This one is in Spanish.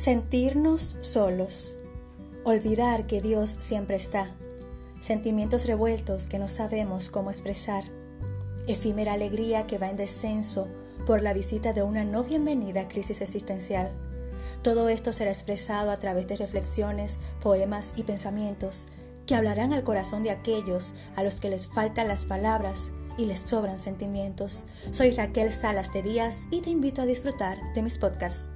Sentirnos solos. Olvidar que Dios siempre está. Sentimientos revueltos que no sabemos cómo expresar. Efímera alegría que va en descenso por la visita de una no bienvenida crisis existencial. Todo esto será expresado a través de reflexiones, poemas y pensamientos que hablarán al corazón de aquellos a los que les faltan las palabras y les sobran sentimientos. Soy Raquel Salas de Díaz y te invito a disfrutar de mis podcasts.